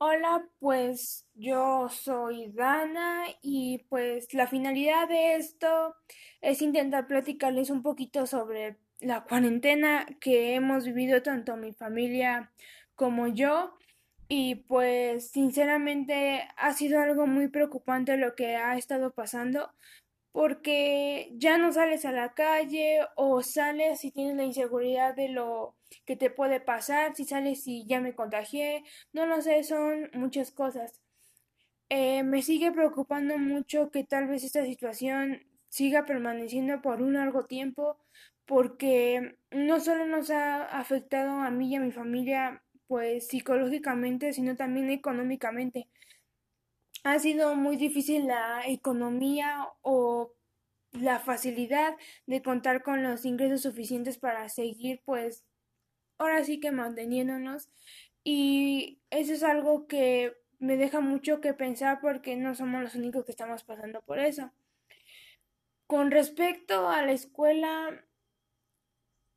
Hola, pues yo soy Dana y pues la finalidad de esto es intentar platicarles un poquito sobre la cuarentena que hemos vivido tanto mi familia como yo. Y pues sinceramente ha sido algo muy preocupante lo que ha estado pasando porque ya no sales a la calle o sales y tienes la inseguridad de lo que te puede pasar, si sales y ya me contagié, no lo sé, son muchas cosas. Eh, me sigue preocupando mucho que tal vez esta situación siga permaneciendo por un largo tiempo porque no solo nos ha afectado a mí y a mi familia pues psicológicamente sino también económicamente ha sido muy difícil la economía o la facilidad de contar con los ingresos suficientes para seguir pues ahora sí que manteniéndonos y eso es algo que me deja mucho que pensar porque no somos los únicos que estamos pasando por eso. Con respecto a la escuela,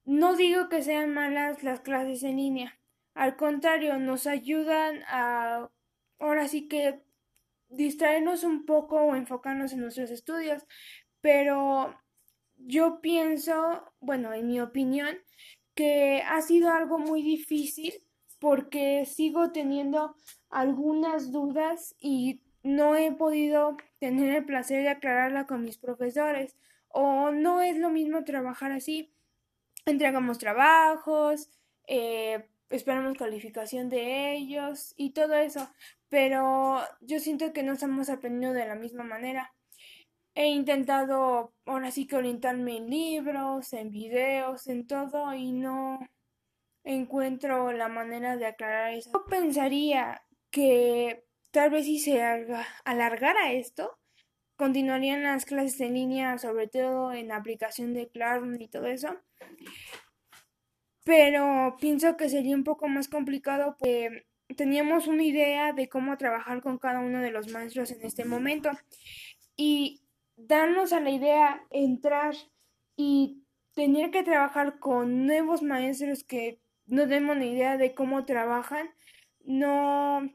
no digo que sean malas las clases en línea, al contrario, nos ayudan a ahora sí que distraernos un poco o enfocarnos en nuestros estudios, pero yo pienso, bueno, en mi opinión, que ha sido algo muy difícil porque sigo teniendo algunas dudas y no he podido tener el placer de aclararla con mis profesores o no es lo mismo trabajar así. Entregamos trabajos, eh, esperamos calificación de ellos y todo eso, pero yo siento que no estamos aprendiendo de la misma manera. He intentado ahora sí que orientarme en libros, en videos, en todo y no encuentro la manera de aclarar eso. Yo pensaría que tal vez si se alargara esto, continuarían las clases en línea, sobre todo en aplicación de Classroom y todo eso pero pienso que sería un poco más complicado porque teníamos una idea de cómo trabajar con cada uno de los maestros en este momento y darnos a la idea entrar y tener que trabajar con nuevos maestros que no tenemos ni idea de cómo trabajan, no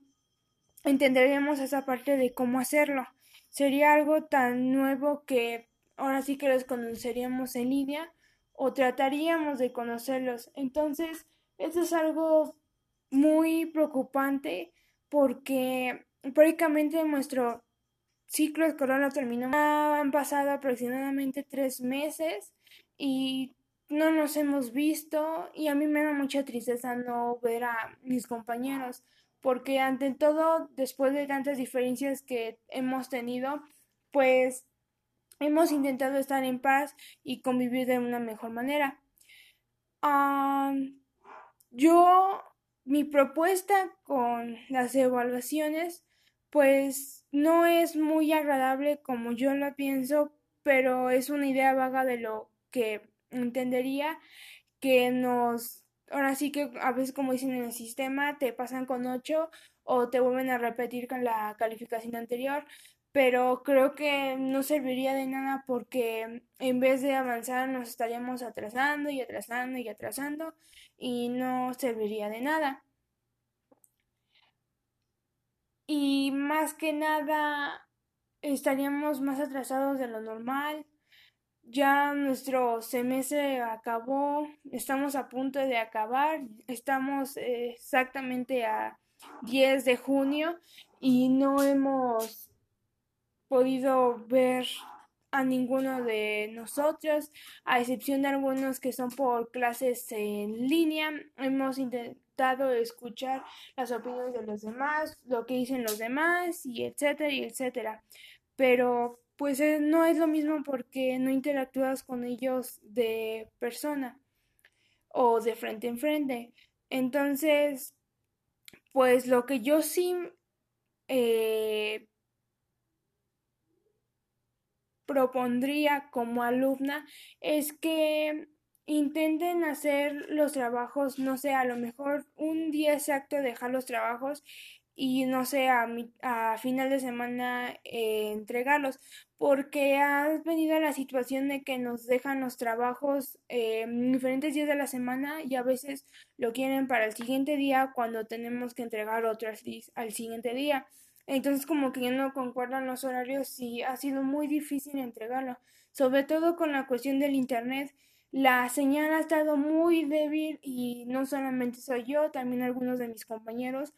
entenderíamos esa parte de cómo hacerlo. Sería algo tan nuevo que ahora sí que los conoceríamos en línea o trataríamos de conocerlos. Entonces, eso es algo muy preocupante porque prácticamente nuestro ciclo escolar lo terminó. Han pasado aproximadamente tres meses y no nos hemos visto y a mí me da mucha tristeza no ver a mis compañeros porque ante todo, después de tantas diferencias que hemos tenido, pues hemos intentado estar en paz y convivir de una mejor manera. yo, mi propuesta con las evaluaciones, pues no es muy agradable como yo lo pienso, pero es una idea vaga de lo que entendería que nos ahora sí que a veces como dicen en el sistema te pasan con 8 o te vuelven a repetir con la calificación anterior pero creo que no serviría de nada porque en vez de avanzar nos estaríamos atrasando y atrasando y atrasando y no serviría de nada. Y más que nada estaríamos más atrasados de lo normal. Ya nuestro semestre acabó, estamos a punto de acabar, estamos exactamente a 10 de junio y no hemos podido ver a ninguno de nosotros, a excepción de algunos que son por clases en línea. Hemos intentado escuchar las opiniones de los demás, lo que dicen los demás y etcétera y etcétera. Pero pues eh, no es lo mismo porque no interactúas con ellos de persona o de frente en frente. Entonces, pues lo que yo sí eh, propondría como alumna es que intenten hacer los trabajos, no sé, a lo mejor un día exacto dejar los trabajos y no sé, a, a final de semana eh, entregarlos, porque ha venido la situación de que nos dejan los trabajos eh, en diferentes días de la semana y a veces lo quieren para el siguiente día cuando tenemos que entregar otras al siguiente día. Entonces como que ya no concuerdan los horarios y ha sido muy difícil entregarlo, sobre todo con la cuestión del internet. La señal ha estado muy débil y no solamente soy yo, también algunos de mis compañeros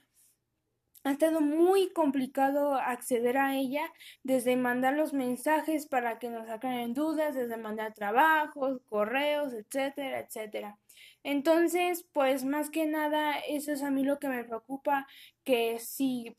ha estado muy complicado acceder a ella, desde mandar los mensajes para que nos aclaren dudas, desde mandar trabajos, correos, etcétera, etcétera. Entonces, pues más que nada, eso es a mí lo que me preocupa, que si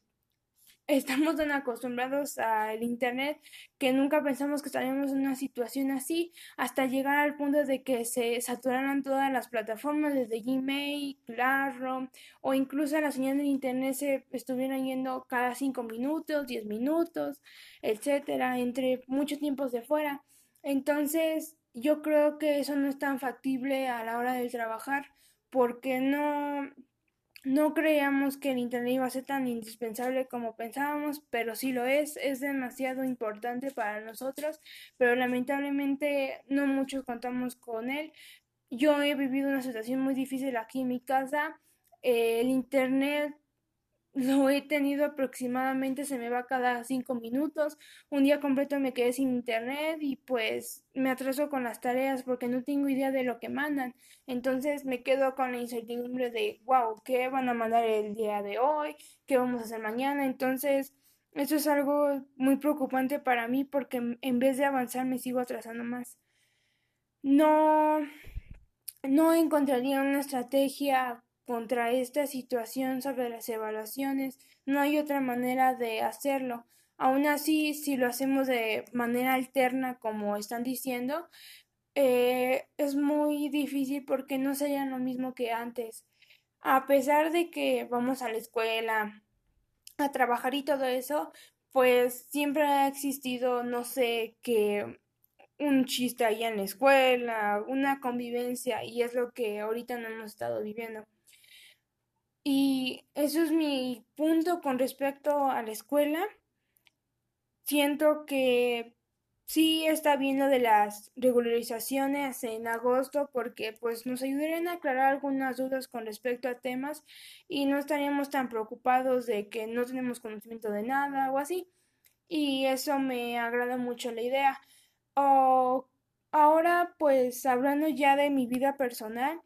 estamos tan acostumbrados al Internet que nunca pensamos que estaríamos en una situación así hasta llegar al punto de que se saturaran todas las plataformas desde Gmail, Classroom o incluso la señal del Internet se estuvieran yendo cada cinco minutos, diez minutos, etcétera, entre muchos tiempos de fuera. Entonces, yo creo que eso no es tan factible a la hora de trabajar porque no no creíamos que el Internet iba a ser tan indispensable como pensábamos, pero sí lo es, es demasiado importante para nosotros, pero lamentablemente no muchos contamos con él. Yo he vivido una situación muy difícil aquí en mi casa. el Internet lo he tenido aproximadamente, se me va cada cinco minutos. Un día completo me quedé sin internet y pues me atraso con las tareas porque no tengo idea de lo que mandan. Entonces me quedo con la incertidumbre de, wow, ¿qué van a mandar el día de hoy? ¿Qué vamos a hacer mañana? Entonces, eso es algo muy preocupante para mí porque en vez de avanzar me sigo atrasando más. No, no encontraría una estrategia contra esta situación sobre las evaluaciones. No hay otra manera de hacerlo. Aún así, si lo hacemos de manera alterna, como están diciendo, eh, es muy difícil porque no sería lo mismo que antes. A pesar de que vamos a la escuela a trabajar y todo eso, pues siempre ha existido, no sé, que un chiste allá en la escuela, una convivencia, y es lo que ahorita no hemos estado viviendo. Y eso es mi punto con respecto a la escuela. Siento que sí está bien lo de las regularizaciones en agosto porque pues nos ayudarían a aclarar algunas dudas con respecto a temas y no estaríamos tan preocupados de que no tenemos conocimiento de nada o así. Y eso me agrada mucho la idea. O ahora pues hablando ya de mi vida personal,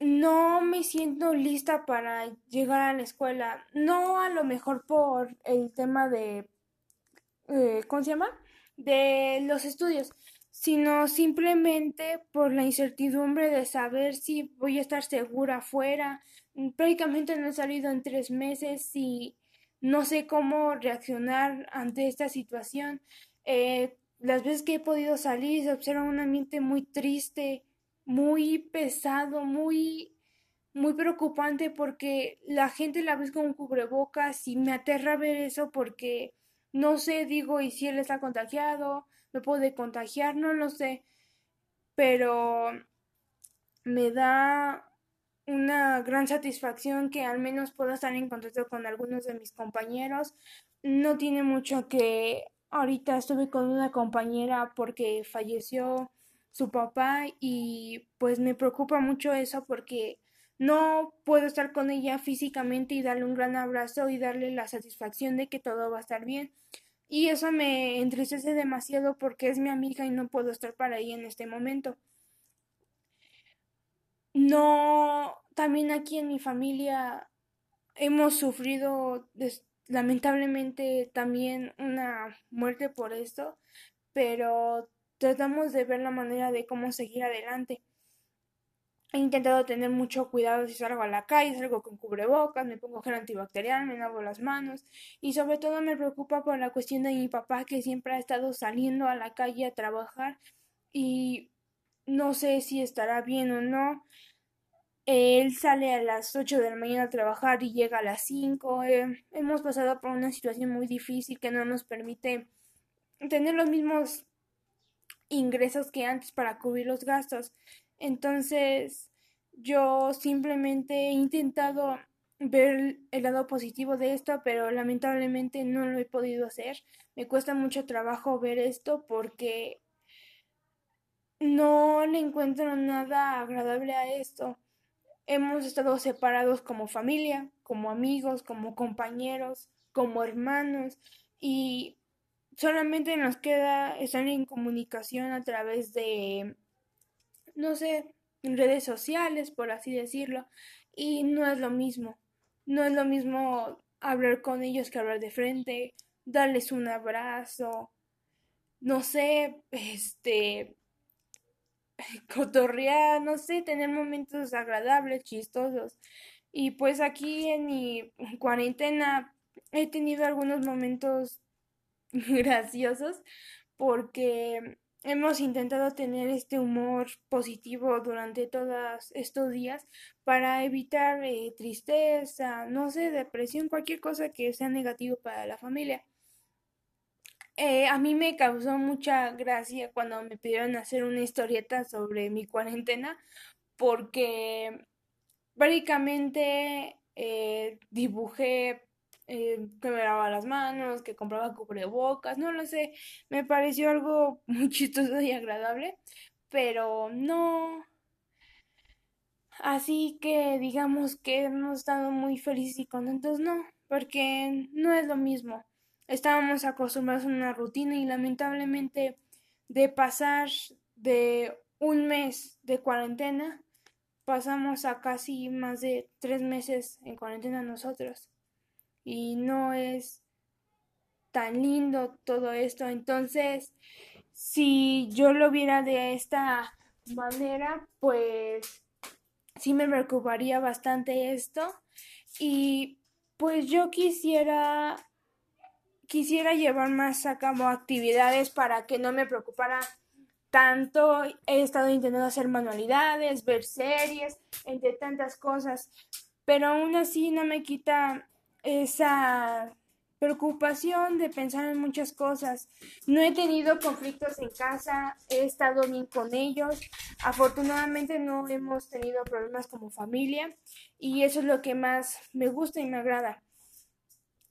no me siento lista para llegar a la escuela. No a lo mejor por el tema de, eh, ¿cómo se llama? De los estudios, sino simplemente por la incertidumbre de saber si voy a estar segura afuera. Prácticamente no he salido en tres meses y no sé cómo reaccionar ante esta situación. Eh, las veces que he podido salir se observa un ambiente muy triste, muy pesado, muy, muy preocupante porque la gente la ve con cubrebocas y me aterra ver eso porque no sé, digo, y si él está contagiado, me puede contagiar, no lo sé, pero me da una gran satisfacción que al menos pueda estar en contacto con algunos de mis compañeros. No tiene mucho que ahorita estuve con una compañera porque falleció su papá y pues me preocupa mucho eso porque no puedo estar con ella físicamente y darle un gran abrazo y darle la satisfacción de que todo va a estar bien. Y eso me entristece demasiado porque es mi amiga y no puedo estar para ella en este momento. No, también aquí en mi familia hemos sufrido lamentablemente también una muerte por esto, pero tratamos de ver la manera de cómo seguir adelante. He intentado tener mucho cuidado si salgo a la calle, salgo con cubrebocas, me pongo gel antibacterial, me lavo las manos y sobre todo me preocupa por la cuestión de mi papá que siempre ha estado saliendo a la calle a trabajar y no sé si estará bien o no. Él sale a las 8 de la mañana a trabajar y llega a las 5. Eh, hemos pasado por una situación muy difícil que no nos permite tener los mismos ingresos que antes para cubrir los gastos. Entonces, yo simplemente he intentado ver el lado positivo de esto, pero lamentablemente no lo he podido hacer. Me cuesta mucho trabajo ver esto porque no le encuentro nada agradable a esto. Hemos estado separados como familia, como amigos, como compañeros, como hermanos y solamente nos queda estar en comunicación a través de, no sé, redes sociales, por así decirlo, y no es lo mismo. No es lo mismo hablar con ellos que hablar de frente, darles un abrazo, no sé, este, cotorrear, no sé, tener momentos agradables, chistosos. Y pues aquí en mi cuarentena he tenido algunos momentos graciosos porque hemos intentado tener este humor positivo durante todos estos días para evitar eh, tristeza, no sé, depresión, cualquier cosa que sea negativo para la familia. Eh, a mí me causó mucha gracia cuando me pidieron hacer una historieta sobre mi cuarentena porque prácticamente eh, dibujé eh, que me lavaba las manos, que compraba cubrebocas, no lo sé, me pareció algo muy chistoso y agradable, pero no. Así que digamos que hemos estado muy felices y contentos, no, porque no es lo mismo. Estábamos acostumbrados a una rutina y lamentablemente de pasar de un mes de cuarentena, pasamos a casi más de tres meses en cuarentena nosotros y no es tan lindo todo esto. Entonces, si yo lo viera de esta manera, pues sí me preocuparía bastante esto. Y pues yo quisiera quisiera llevar más a cabo actividades para que no me preocupara tanto. He estado intentando hacer manualidades, ver series, entre tantas cosas, pero aún así no me quita esa preocupación de pensar en muchas cosas. No he tenido conflictos en casa, he estado bien con ellos. Afortunadamente no hemos tenido problemas como familia y eso es lo que más me gusta y me agrada.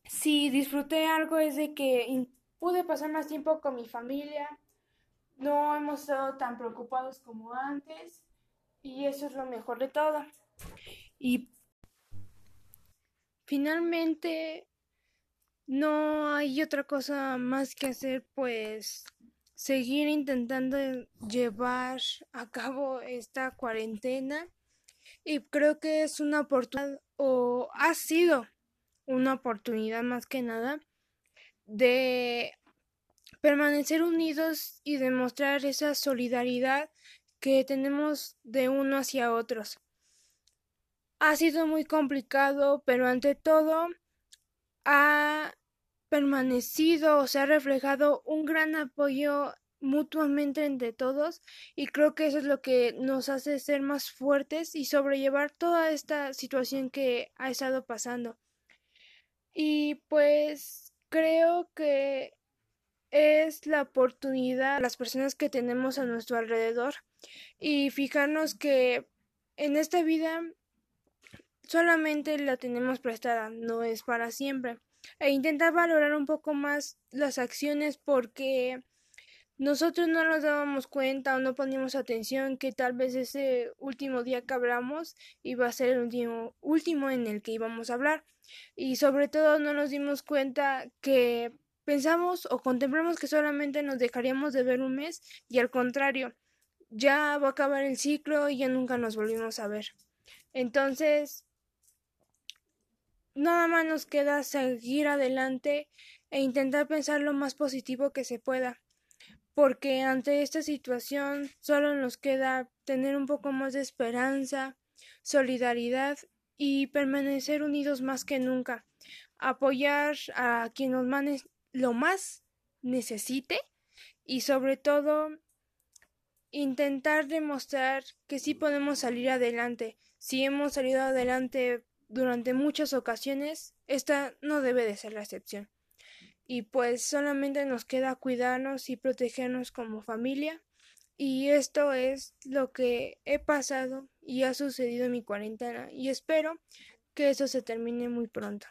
Si disfruté algo es de que pude pasar más tiempo con mi familia, no hemos estado tan preocupados como antes y eso es lo mejor de todo. Y Finalmente, no hay otra cosa más que hacer, pues seguir intentando llevar a cabo esta cuarentena y creo que es una oportunidad o ha sido una oportunidad más que nada de permanecer unidos y demostrar esa solidaridad que tenemos de uno hacia otros. Ha sido muy complicado, pero ante todo ha permanecido o se ha reflejado un gran apoyo mutuamente entre todos y creo que eso es lo que nos hace ser más fuertes y sobrellevar toda esta situación que ha estado pasando. Y pues creo que es la oportunidad las personas que tenemos a nuestro alrededor y fijarnos que en esta vida solamente la tenemos prestada, no es para siempre. E intentar valorar un poco más las acciones porque nosotros no nos dábamos cuenta o no poníamos atención que tal vez ese último día que hablamos iba a ser el último, último en el que íbamos a hablar. Y sobre todo no nos dimos cuenta que pensamos o contemplamos que solamente nos dejaríamos de ver un mes y al contrario, ya va a acabar el ciclo y ya nunca nos volvimos a ver. Entonces, Nada más nos queda seguir adelante e intentar pensar lo más positivo que se pueda, porque ante esta situación solo nos queda tener un poco más de esperanza, solidaridad y permanecer unidos más que nunca, apoyar a quien nos lo más necesite y sobre todo intentar demostrar que sí podemos salir adelante. Si hemos salido adelante durante muchas ocasiones, esta no debe de ser la excepción. Y pues solamente nos queda cuidarnos y protegernos como familia. Y esto es lo que he pasado y ha sucedido en mi cuarentena. Y espero que eso se termine muy pronto.